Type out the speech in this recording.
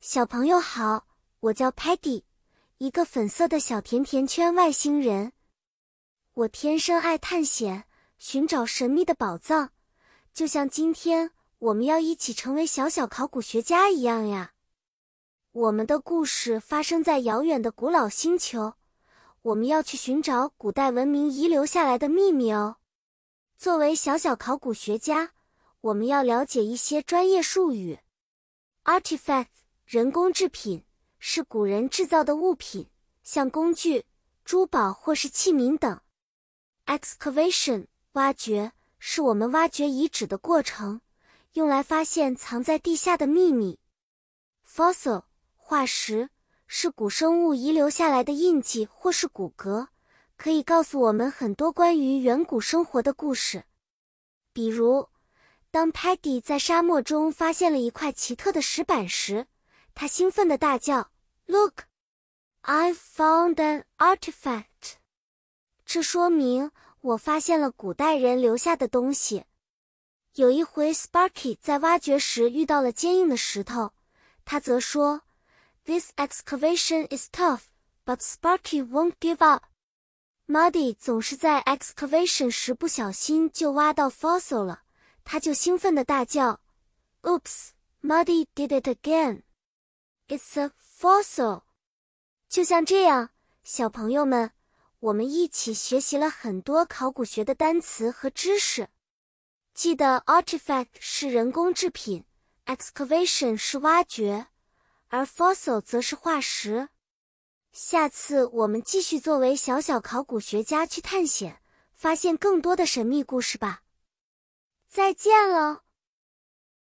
小朋友好，我叫 Patty，一个粉色的小甜甜圈外星人。我天生爱探险，寻找神秘的宝藏，就像今天我们要一起成为小小考古学家一样呀。我们的故事发生在遥远的古老星球，我们要去寻找古代文明遗留下来的秘密哦。作为小小考古学家，我们要了解一些专业术语，artifact。人工制品是古人制造的物品，像工具、珠宝或是器皿等。Excavation 挖掘是我们挖掘遗址的过程，用来发现藏在地下的秘密。Fossil 化石是古生物遗留下来的印记或是骨骼，可以告诉我们很多关于远古生活的故事。比如，当 Paddy 在沙漠中发现了一块奇特的石板时，他兴奋地大叫：“Look, I found an artifact！” 这说明我发现了古代人留下的东西。有一回，Sparky 在挖掘时遇到了坚硬的石头，他则说：“This excavation is tough, but Sparky won't give up.” Muddy 总是在 excavation 时不小心就挖到 fossil 了，他就兴奋地大叫：“Oops, Muddy did it again!” It's a fossil。就像这样，小朋友们，我们一起学习了很多考古学的单词和知识。记得，artifact 是人工制品，excavation 是挖掘，而 fossil 则是化石。下次我们继续作为小小考古学家去探险，发现更多的神秘故事吧。再见了。